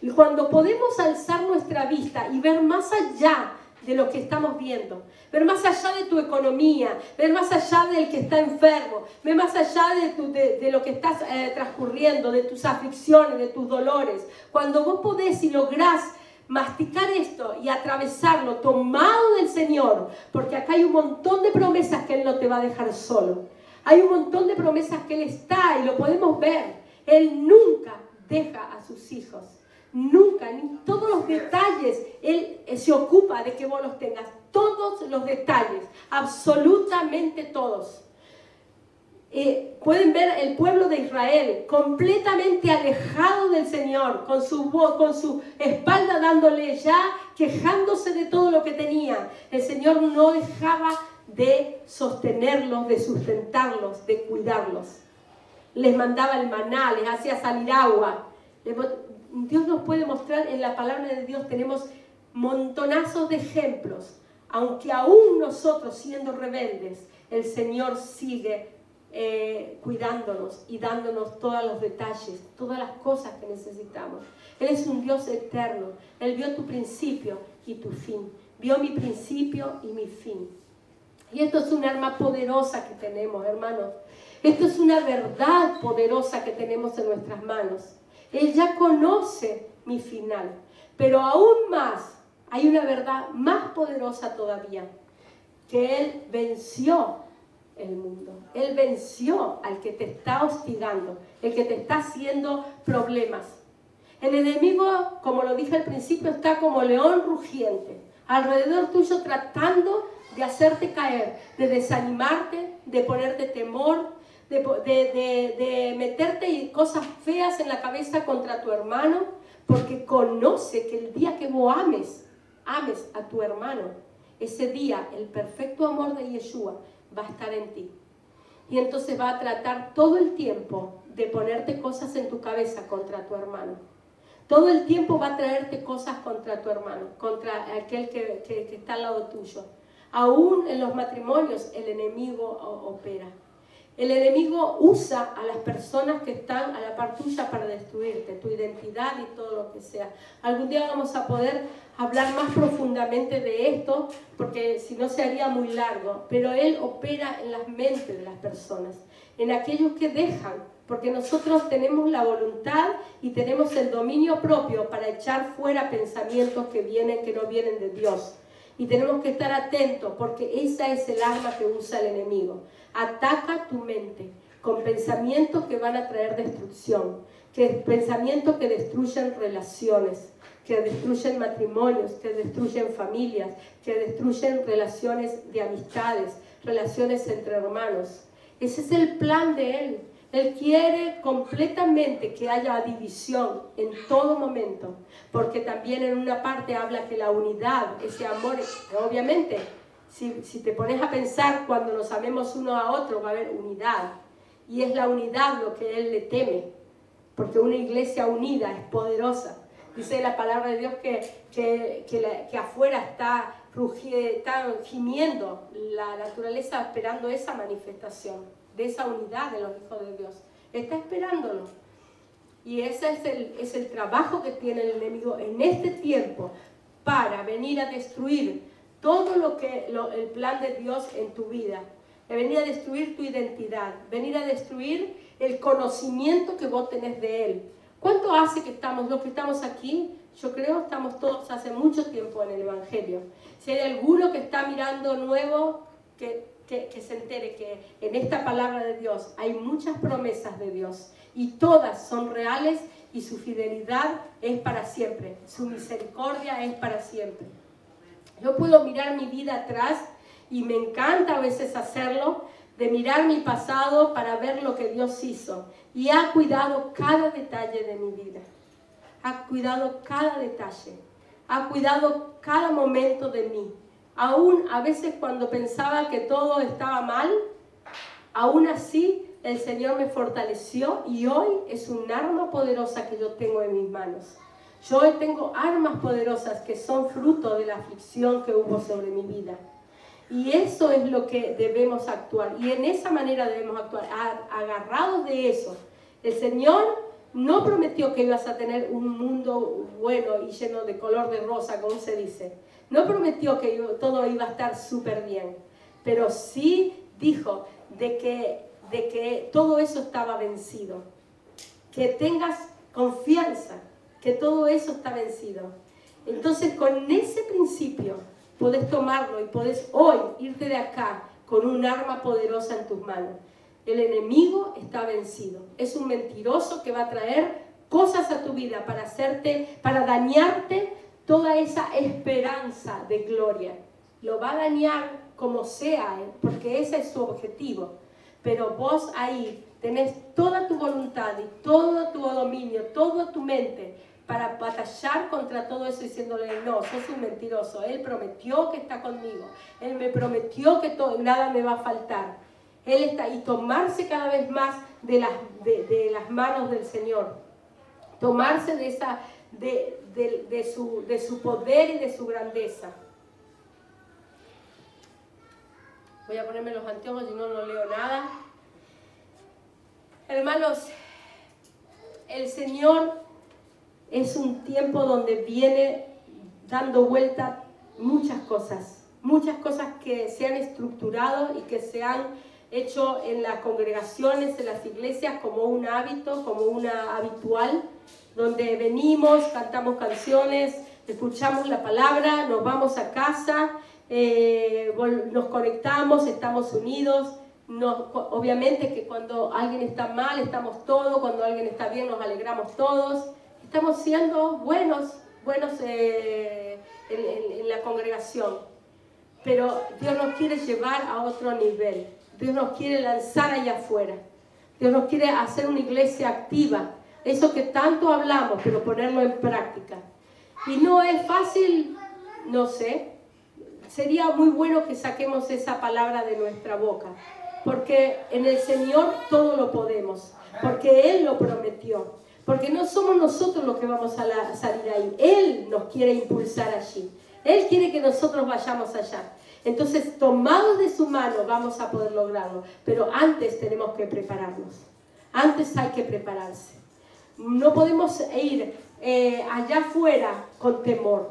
Y cuando podemos alzar nuestra vista y ver más allá de lo que estamos viendo, ver más allá de tu economía, ver más allá del que está enfermo, ver más allá de, de, lo que estás eh, transcurriendo, de tus aflicciones, de tus dolores. Cuando vos podés y lográs masticar esto y atravesarlo tomado del Señor, porque acá hay un montón de promesas que Él no te va a dejar solo. Hay un montón de promesas que Él está y lo podemos ver. Él nunca deja a sus hijos. Nunca, ni todos los detalles, Él eh, se ocupa de que vos los tengas. Todos los detalles, absolutamente todos. Eh, pueden ver el pueblo de Israel completamente alejado del Señor, con su, con su espalda dándole ya, quejándose de todo lo que tenía. El Señor no dejaba de sostenerlos, de sustentarlos, de cuidarlos. Les mandaba el maná, les hacía salir agua. Dios nos puede mostrar en la palabra de Dios, tenemos montonazos de ejemplos. Aunque aún nosotros siendo rebeldes, el Señor sigue eh, cuidándonos y dándonos todos los detalles, todas las cosas que necesitamos. Él es un Dios eterno. Él vio tu principio y tu fin. Vio mi principio y mi fin. Y esto es un arma poderosa que tenemos, hermanos. Esto es una verdad poderosa que tenemos en nuestras manos. Él ya conoce mi final. Pero aún más, hay una verdad más poderosa todavía. Que Él venció el mundo. Él venció al que te está hostigando, el que te está haciendo problemas. El enemigo, como lo dije al principio, está como león rugiente, alrededor tuyo tratando de hacerte caer, de desanimarte, de ponerte temor, de, de, meterte cosas feas en la cabeza contra tu hermano, porque conoce que el día que vos ames, ames a tu hermano, ese día el perfecto amor de Yeshua va a estar en ti. Y entonces va a tratar todo el tiempo de ponerte cosas en tu cabeza contra tu hermano. Todo el tiempo va a traerte cosas contra tu hermano, contra aquel que, que, está al lado tuyo. Aún en los matrimonios el enemigo opera. El enemigo usa a las personas que están a la par tuya para destruirte, tu identidad y todo lo que sea. Algún día vamos a poder hablar más profundamente de esto, porque si no se haría muy largo, pero Él opera en las mentes de las personas, en aquellos que dejan, porque nosotros tenemos la voluntad y tenemos el dominio propio para echar fuera pensamientos que vienen, que no vienen de Dios. Y tenemos que estar atentos porque esa es el arma que usa el enemigo. Ataca tu mente con pensamientos que van a traer destrucción, que pensamientos que destruyen relaciones, que destruyen matrimonios, que destruyen familias, que destruyen relaciones de amistades, relaciones entre hermanos. Ese es el plan de Él. Él quiere completamente que haya división en todo momento, porque también en una parte habla que la unidad, ese amor, obviamente, si, si te pones a pensar cuando nos amemos uno a otro, va a haber unidad. Y es la unidad lo que Él le teme, porque una iglesia unida es poderosa. Dice la palabra de Dios que, que, que, afuera está, está gimiendo la naturaleza esperando esa manifestación, de esa unidad de los hijos de Dios. Está esperándolo. Y ese es el, es el trabajo que tiene el enemigo en este tiempo para venir a destruir todo lo que el plan de Dios en tu vida, de venir a destruir tu identidad, venir a destruir el conocimiento que vos tenés de Él, ¿Cuánto hace que estamos, los que estamos aquí? Yo creo estamos todos hace mucho tiempo en el Evangelio. Si hay alguno que está mirando nuevo, que, que, se entere que en esta palabra de Dios hay muchas promesas de Dios y todas son reales y su fidelidad es para siempre, su misericordia es para siempre. Yo puedo mirar mi vida atrás y me encanta a veces hacerlo, de mirar mi pasado para ver lo que Dios hizo y ha cuidado cada detalle de mi vida. Ha cuidado cada detalle. Ha cuidado cada momento de mí. Aún a veces cuando pensaba que todo estaba mal, aún así el Señor me fortaleció y hoy es un arma poderosa que yo tengo en mis manos. Yo hoy tengo armas poderosas que son fruto de la aflicción que hubo sobre mi vida. Y eso es lo que debemos actuar. Y en esa manera debemos actuar, agarrados de eso. El Señor no prometió que ibas a tener un mundo bueno y lleno de color de rosa, como se dice. No prometió que todo iba a estar súper bien. Pero sí dijo de que, de que todo eso estaba vencido. Que tengas confianza, que todo eso está vencido. Entonces, con ese principio, podés tomarlo y podés hoy irte de acá con un arma poderosa en tus manos. El enemigo está vencido. Es un mentiroso que va a traer cosas a tu vida para hacerte, para dañarte toda esa esperanza de gloria. Lo va a dañar como sea, ¿eh? porque ese es su objetivo. Pero vos ahí tenés toda tu voluntad y todo tu dominio, toda tu mente para batallar contra todo eso diciéndole, no, sos un mentiroso, Él prometió que está conmigo, Él me prometió que todo, nada me va a faltar. Él está y tomarse cada vez más de las, de, las manos del Señor, tomarse de, esa, de, de, su, de su poder y de su grandeza. Voy a ponerme los anteojos y no, no leo nada. Hermanos, el Señor es un tiempo donde viene dando vuelta muchas cosas, muchas cosas que se han estructurado y que se han hecho en las congregaciones, en las iglesias, como un hábito, como una habitual, donde venimos, cantamos canciones, escuchamos la palabra, nos vamos a casa, eh, nos conectamos, estamos unidos. Obviamente que cuando alguien está mal estamos todos, cuando alguien está bien nos alegramos todos estamos siendo buenos, buenos eh, en, la congregación. Pero Dios nos quiere llevar a otro nivel. Dios nos quiere lanzar allá afuera. Dios nos quiere hacer una iglesia activa. Eso que tanto hablamos, pero ponerlo en práctica. Y no es fácil, no sé. Sería muy bueno que saquemos esa palabra de nuestra boca. Porque en el Señor todo lo podemos. Porque Él lo prometió. Porque no somos nosotros los que vamos a, salir ahí. Él nos quiere impulsar allí. Él quiere que nosotros vayamos allá. Entonces, tomados de su mano, vamos a poder lograrlo. Pero antes tenemos que prepararnos. Antes hay que prepararse. No podemos ir eh, allá afuera con temor.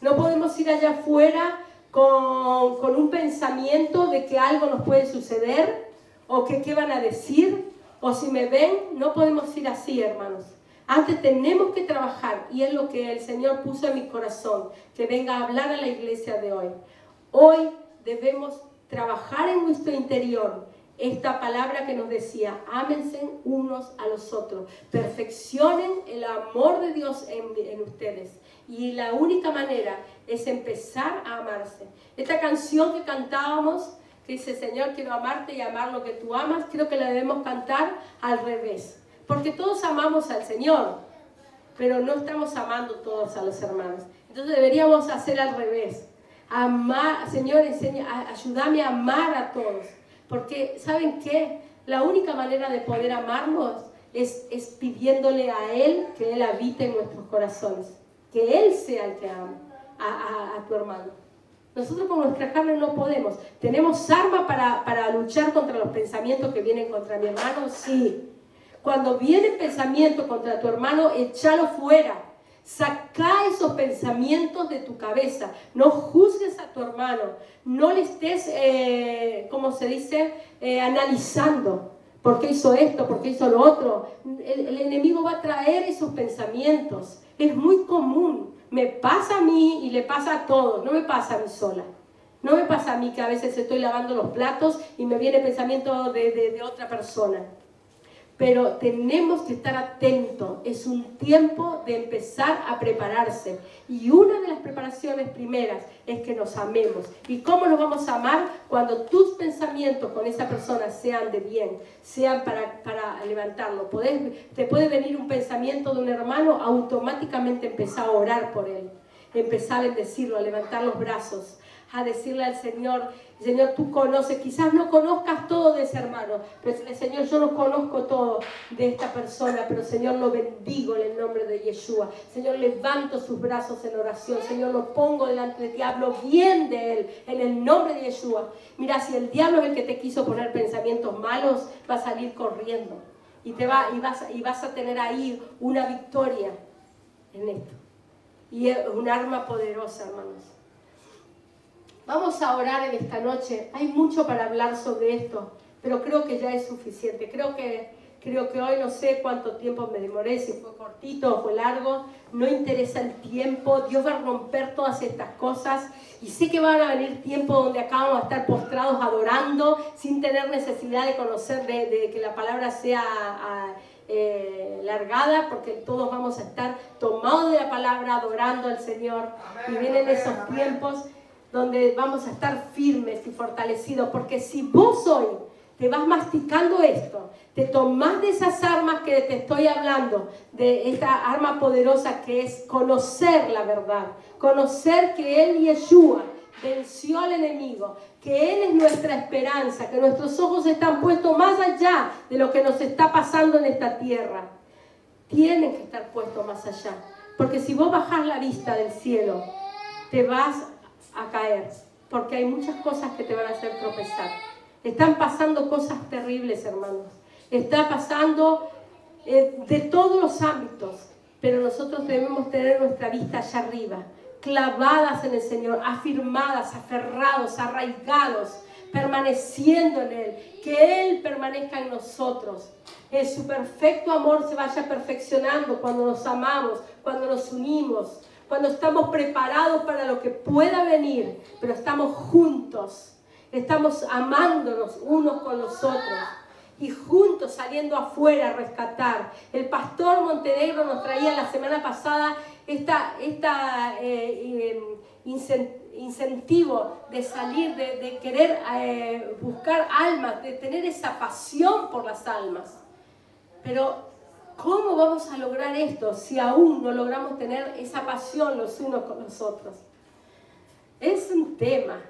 No podemos ir allá afuera con, con, un pensamiento de que algo nos puede suceder o que qué van a decir o si me ven, no podemos ir así, hermanos. Antes tenemos que trabajar y es lo que el Señor puso en mi corazón, que venga a hablar a la iglesia de hoy. Hoy debemos trabajar en nuestro interior esta palabra que nos decía, ámense unos a los otros, perfeccionen el amor de Dios en, en, ustedes. Y la única manera es empezar a amarse. Esta canción que cantábamos que dice, Señor, quiero amarte y amar lo que tú amas, creo que la debemos cantar al revés. Porque todos amamos al Señor, pero no estamos amando todos a los hermanos. Entonces deberíamos hacer al revés. Amar, Señor, enseña, ayúdame a amar a todos. Porque, ¿saben qué? La única manera de poder amarnos es, es pidiéndole a Él que Él habite en nuestros corazones. Que Él sea el que ama a, a, a tu hermano. Nosotros con nuestra carne no podemos. ¿Tenemos arma para, para luchar contra los pensamientos que vienen contra mi hermano? Sí. Cuando viene pensamiento contra tu hermano, échalo fuera. Saca esos pensamientos de tu cabeza. No juzgues a tu hermano. No le estés, eh, como se dice, eh, analizando. ¿Por qué hizo esto? ¿Por qué hizo lo otro? el enemigo va a traer esos pensamientos. Es muy común. Me pasa a mí y le pasa a todos, no me pasa a mí sola. No me pasa a mí que a veces estoy lavando los platos y me viene pensamiento de, de otra persona pero tenemos que estar atentos. Es un tiempo de empezar a prepararse. Y una de las preparaciones primeras es que nos amemos. ¿Y cómo nos vamos a amar? Cuando tus pensamientos con esa persona sean de bien, sean para, para levantarlo. te puede venir un pensamiento de un hermano, automáticamente empezar a orar por él. Empezar a decirlo, a levantar los brazos, a decirle al Señor, Señor, tú conoces, quizás no conozcas todo de ese hermano, pero Señor, yo no conozco todo de esta persona, pero Señor, lo bendigo en el nombre de Yeshua. Señor, levanto sus brazos en oración. Señor, lo pongo delante de ti, hablo bien de él en el nombre de Yeshua. Mira, si el diablo es el que te quiso poner pensamientos malos, va a salir corriendo y, te va, y, vas, y vas a tener ahí una victoria en esto. Y es un arma poderosa, hermanos. Vamos a orar en esta noche. Hay mucho para hablar sobre esto, pero creo que ya es suficiente. Creo que, Creo que hoy no sé cuánto tiempo me demoré, si fue cortito o fue largo. No interesa el tiempo. Dios va a romper todas estas cosas. Y sé que van a venir tiempos donde acá vamos a estar postrados adorando sin tener necesidad de conocer, de, que la palabra sea eh, largada, porque todos vamos a estar tomados de la palabra adorando al Señor. y vienen esos tiempos donde vamos a estar firmes y fortalecidos. Porque si vos hoy te vas masticando esto, te tomas de esas armas que te estoy hablando, de esta arma poderosa que es conocer la verdad, conocer que Él, Yeshua, venció al enemigo, que Él es nuestra esperanza, que nuestros ojos están puestos más allá de lo que nos está pasando en esta tierra. Tienen que estar puestos más allá, porque si vos bajás la vista del cielo, te vas a caer, porque hay muchas cosas que te van a hacer tropezar. Están pasando cosas terribles, hermanos. Está pasando eh, de todos los ámbitos, pero nosotros debemos tener nuestra vista allá arriba, clavadas en el Señor, afirmadas, aferrados, arraigados, permaneciendo en Él, que Él permanezca en nosotros. En su perfecto amor se vaya perfeccionando cuando nos amamos, cuando nos unimos, cuando estamos preparados para lo que pueda venir, pero estamos juntos Estamos amándonos unos con los otros y juntos saliendo afuera a rescatar. El pastor Montenegro nos traía la semana pasada esta, esta eh, incentivo de salir, de, querer eh, buscar almas, de tener esa pasión por las almas. Pero, ¿cómo vamos a lograr esto si aún no logramos tener esa pasión los unos con los otros? Es un tema,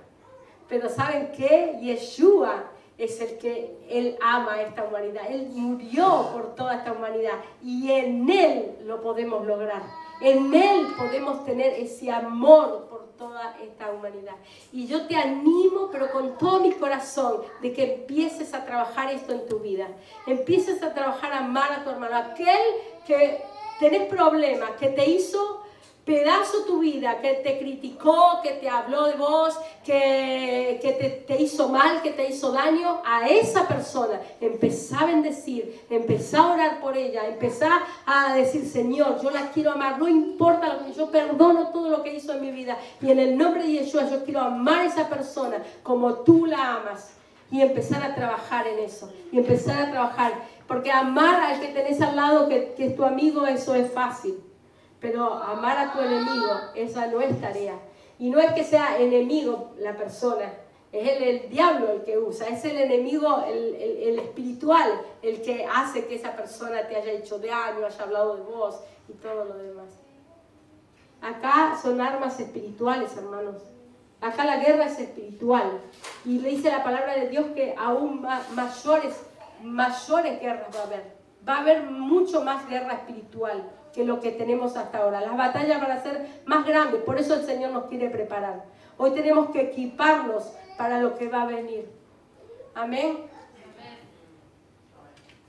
pero ¿saben qué? Yeshua es el que Él ama a esta humanidad. Él murió por toda esta humanidad y en Él lo podemos lograr. En Él podemos tener ese amor por toda esta humanidad. Y yo te animo, pero con todo mi corazón, de que empieces a trabajar esto en tu vida. Empieces a trabajar a amar a tu hermano. Aquel que tenés problemas, que te hizo pedazo tu vida, que te criticó, que te habló de vos, que, que te, hizo mal, que te hizo daño, a esa persona empezá a bendecir, empezá a orar por ella, empezá a decir, Señor, yo la quiero amar, no importa lo que yo perdono todo lo que hizo en mi vida y en el nombre de Yeshua yo quiero amar a esa persona como tú la amas y empezar a trabajar en eso y empezar a trabajar porque amar al que tenés al lado que, que es tu amigo eso es fácil pero amar a tu enemigo, esa no es tarea. Y no es que sea enemigo la persona, es el, diablo el que usa, es el enemigo, el, espiritual, el que hace que esa persona te haya hecho daño, haya hablado de vos y todo lo demás. Acá son armas espirituales, hermanos. Acá la guerra es espiritual. Y le dice la palabra de Dios que aún mayores, mayores guerras va a haber. Va a haber mucho más guerra espiritual que lo que tenemos hasta ahora. Las batallas van a ser más grandes, por eso el Señor nos quiere preparar. Hoy tenemos que equiparnos para lo que va a venir. Amén.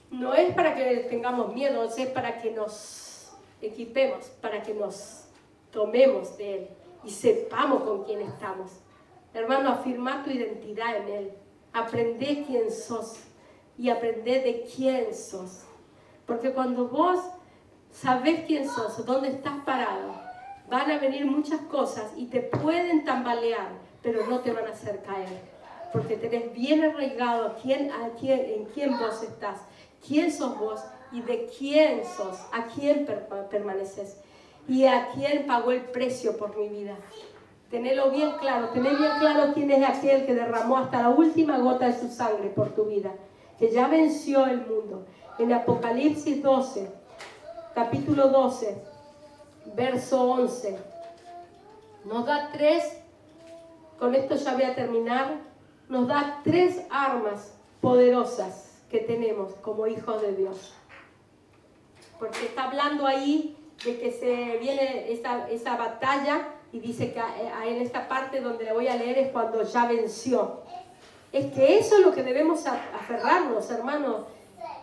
No es para que tengamos miedo, es para que nos equipemos, para que nos tomemos de Él y sepamos con quién estamos. Hermano, afirma tu identidad en Él. Aprende quién sos y aprende de quién sos. Porque cuando vos sabes quién sos, dónde estás parado, van a venir muchas cosas y te pueden tambalear, pero no te van a hacer caer. Porque tenés bien arraigado quién, a quién, en quién vos estás, quién sos vos y de quién sos, a quién permaneces y a quién pagó el precio por mi vida. Tenelo bien claro, tenés bien claro quién es aquel que derramó hasta la última gota de su sangre por tu vida, que ya venció el mundo. En Apocalipsis 12, capítulo 12, verso 11. Nos da tres, con esto ya voy a terminar, nos da tres armas poderosas que tenemos como hijos de Dios. Porque está hablando ahí de que se viene esa, esa batalla y dice que en esta parte donde le voy a leer es cuando ya venció. Es que eso es lo que debemos aferrarnos, hermanos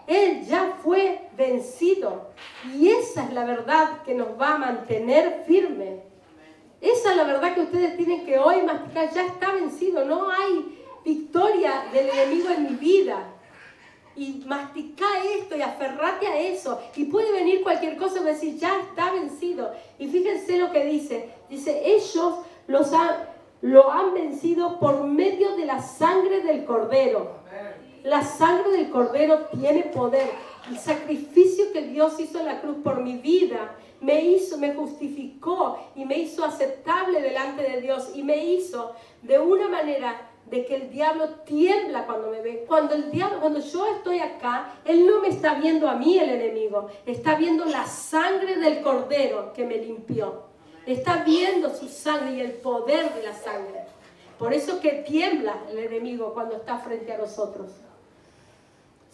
él ya fue vencido. Y esa es la verdad que nos va a mantener firme. Esa es la verdad que ustedes tienen que hoy masticar. Ya está vencido. No hay victoria del enemigo en mi vida. y mastica esto y aferrate a eso. Y puede venir cualquier cosa y decir, ya está vencido. Y fíjense lo que dice. Dice, ellos los lo han vencido por medio de la sangre del cordero. La sangre del cordero tiene poder. El sacrificio que Dios hizo en la cruz por mi vida me hizo, me justificó y me hizo aceptable delante de Dios y me hizo de una manera de que el diablo tiembla cuando me ve. Cuando el diablo, cuando yo estoy acá, él no me está viendo a mí el enemigo, está viendo la sangre del cordero que me limpió. Está viendo su sangre y el poder de la sangre. Por eso que tiembla el enemigo cuando está frente a nosotros.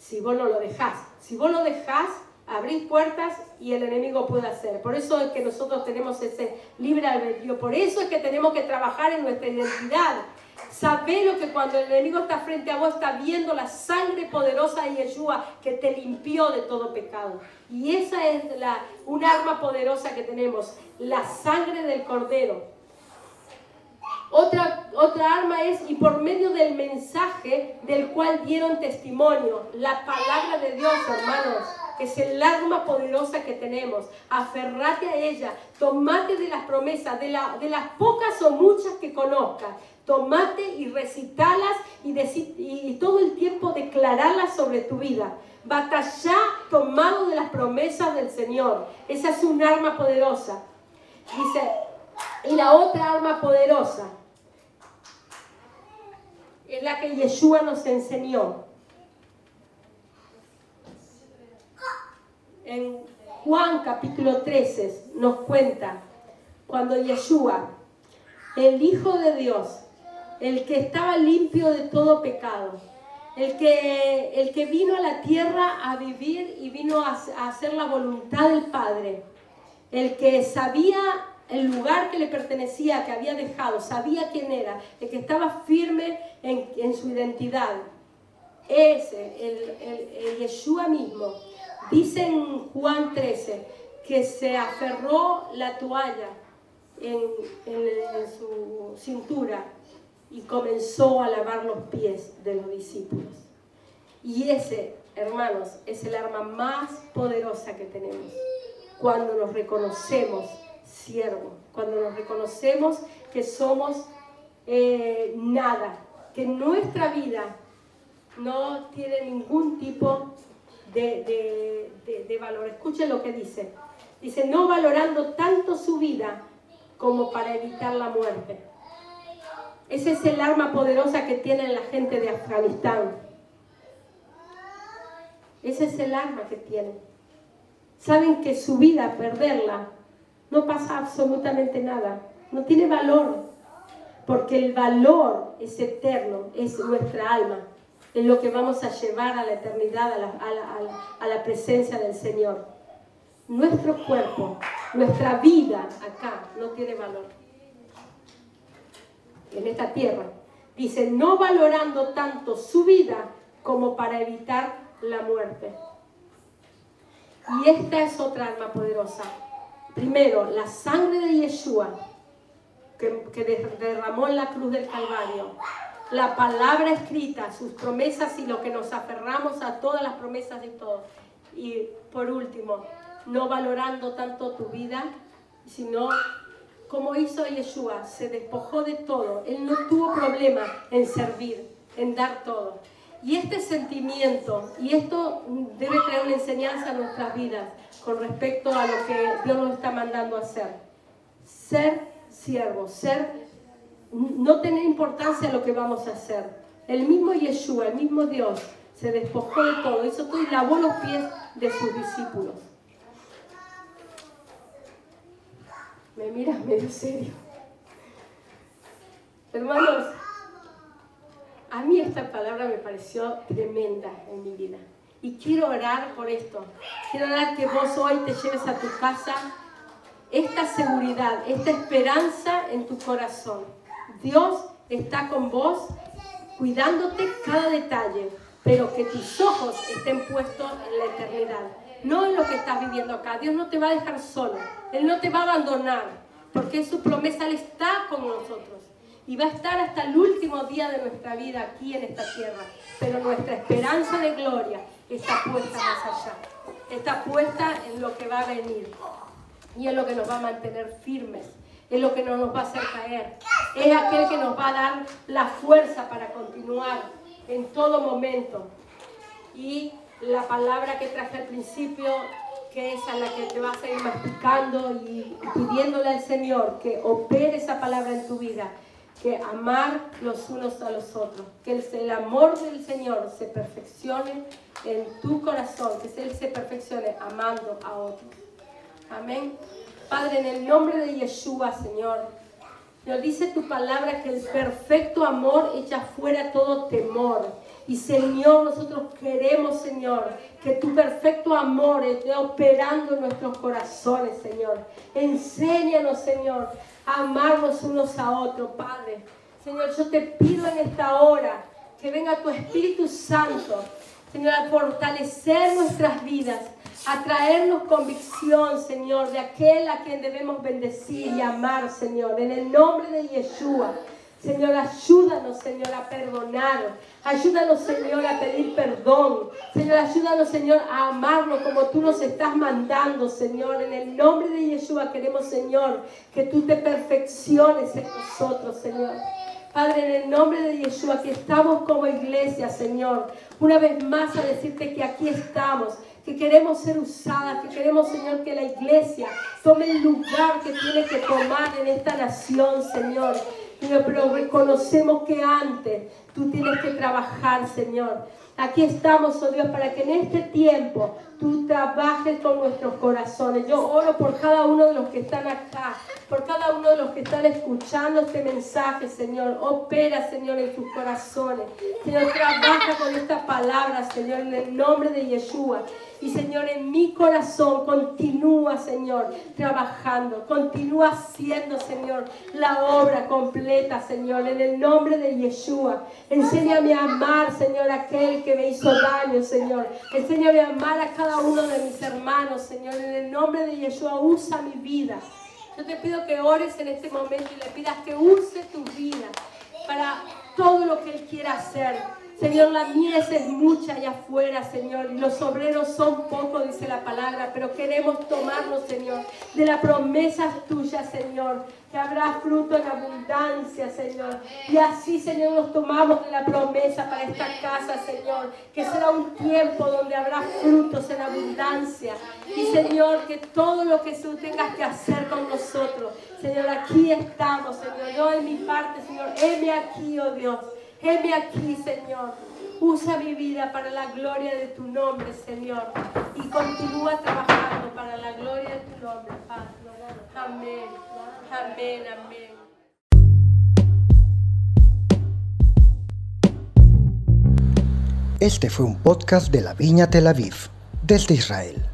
Si vos no lo dejás, si vos lo dejás, abrís puertas y el enemigo puede hacer. Por eso es que nosotros tenemos ese libre albedrío. Por eso es que tenemos que trabajar en nuestra identidad lo que cuando el enemigo está frente a vos está viendo la sangre poderosa de Yeshua que te limpió de todo pecado. Y esa es la, un arma poderosa que tenemos, la sangre del cordero. Otra, otra arma es, y por medio del mensaje del cual dieron testimonio, la palabra de Dios, hermanos es el arma poderosa que tenemos. Aferrate a ella, tomate de las promesas, de, la, de las pocas o muchas que conozcas. Tomate y recitalas y, y todo el tiempo declararlas sobre tu vida. Batalla tomado de las promesas del Señor. Esa es un arma poderosa. Dice, y la otra arma poderosa es la que Yeshua nos enseñó. En Juan capítulo 13 nos cuenta cuando Yeshua, el Hijo de Dios, el que estaba limpio de todo pecado, el que, el que vino a la tierra a vivir y vino a, hacer la voluntad del Padre, el que sabía el lugar que le pertenecía, que había dejado, sabía quién era, el que estaba firme en, su identidad. Ese, el, el, Yeshua mismo, dice en Juan 13 que se aferró la toalla en, en su cintura y comenzó a lavar los pies de los discípulos. Y ese, hermanos, es el arma más poderosa que tenemos. Cuando nos reconocemos siervos, cuando nos reconocemos que somos eh, nada, que nuestra vida no tiene ningún tipo de, de valor. Escuchen lo que dice. Dice, no valorando tanto su vida como para evitar la muerte ese es el arma poderosa que tiene la gente de Afganistán. Ese es el arma que tienen. Saben que su vida, perderla, no pasa absolutamente nada. No tiene valor. Porque el valor es eterno, es nuestra alma. Es lo que vamos a llevar a la eternidad, a la, a la presencia del Señor. Nuestro cuerpo, nuestra vida acá no tiene valor en esta tierra. Dice, no valorando tanto su vida como para evitar la muerte. Y esta es otra arma poderosa. Primero, la sangre de Yeshua que, derramó en la cruz del Calvario. La palabra escrita, sus promesas y lo que nos aferramos a todas las promesas de todo. Y por último, no valorando tanto tu vida, sino como hizo Yeshua, se despojó de todo. Él no tuvo problema en servir, en dar todo. Y este sentimiento, y esto debe traer una enseñanza a nuestras vidas con respecto a lo que Dios nos está mandando a hacer. Ser siervo, ser, no tener importancia lo que vamos a hacer. El mismo Yeshua, el mismo Dios, se despojó de todo, hizo todo y lavó los pies de sus discípulos. me mira medio serio. Hermanos, a mí esta palabra me pareció tremenda en mi vida. Y quiero orar por esto. Quiero orar que vos hoy te lleves a tu casa esta seguridad, esta esperanza en tu corazón. Dios está con vos, cuidándote cada detalle, pero que tus ojos estén puestos en la eternidad no en lo que estás viviendo acá. Dios no te va a dejar solo, Él no te va a abandonar, porque su promesa, Él está con nosotros. Y va a estar hasta el último día de nuestra vida aquí en esta tierra. Pero nuestra esperanza de gloria está puesta más allá. Está puesta en lo que va a venir. Y es lo que nos va a mantener firmes. Es lo que no nos va a hacer caer. Es aquel que nos va a dar la fuerza para continuar en todo momento. Y la palabra que traje al principio, que es a la que te vas a ir masticando y pidiéndole al Señor que opere esa palabra en tu vida, que amar los unos a los otros, que el, amor del Señor se perfeccione en tu corazón, que Él se perfeccione amando a otros. Amén. Padre, en el nombre de Yeshua, Señor, nos dice tu palabra que el perfecto amor echa fuera todo temor. Y Señor, nosotros queremos, Señor, que tu perfecto amor esté operando en nuestros corazones, Señor. Enséñanos, Señor, amarnos unos a otros, Padre. Señor, yo te pido en esta hora que venga tu Espíritu Santo, Señor, a fortalecer nuestras vidas a traernos convicción, Señor, de aquel a quien debemos bendecir y amar, Señor, en el nombre de Yeshua. Señor, ayúdanos, Señor, a perdonar. Ayúdanos, Señor, a pedir perdón. Señor, ayúdanos, Señor, a amarnos como tú nos estás mandando, Señor. En el nombre de Yeshua queremos, Señor, que tú te perfecciones en nosotros, Señor. Padre, en el nombre de Yeshua, que estamos como iglesia, Señor, una vez más a decirte que aquí estamos que queremos ser usadas, que queremos, Señor, que la iglesia tome el lugar que tiene que tomar en esta nación, Señor. Pero reconocemos que antes tú tienes que trabajar, Señor. Aquí estamos, oh Dios, para que en este tiempo tú trabajes con nuestros corazones. Yo oro por cada uno de los que están acá, por cada uno de los que están escuchando este mensaje, Señor. Opera, Señor, en sus corazones. Señor, trabaja con esta palabra, Señor, en el nombre de Yeshua. Y Señor, en mi corazón continúa, Señor, trabajando. Continúa haciendo, Señor, la obra completa, Señor, en el nombre de Yeshua. Enséñame a amar, Señor, a aquel que me hizo daño, Señor. Enséñame a amar a cada uno de mis hermanos, Señor. En el nombre de Yeshua, usa mi vida. Yo te pido que ores en este momento y le pidas que use tu vida para todo lo que Él quiera hacer. Señor, la mies es mucha allá afuera, Señor, y los obreros son pocos, dice la palabra, pero queremos tomarnos, Señor, de las promesas tuyas, Señor, que habrá fruto en abundancia, Señor. Y así, Señor, nos tomamos de la promesa para esta casa, Señor, que será un tiempo donde habrá frutos en abundancia. Y, Señor, que todo lo que tú tengas que hacer con nosotros, Señor, aquí estamos, Señor. Yo en mi parte, Señor, heme aquí, oh Dios. Heme aquí, Señor. Usa mi vida para la gloria de tu nombre, Señor. Y continúa trabajando para la gloria de tu nombre, Padre. Amén. Amén, amén. Este fue un podcast de la Viña Tel Aviv, desde Israel.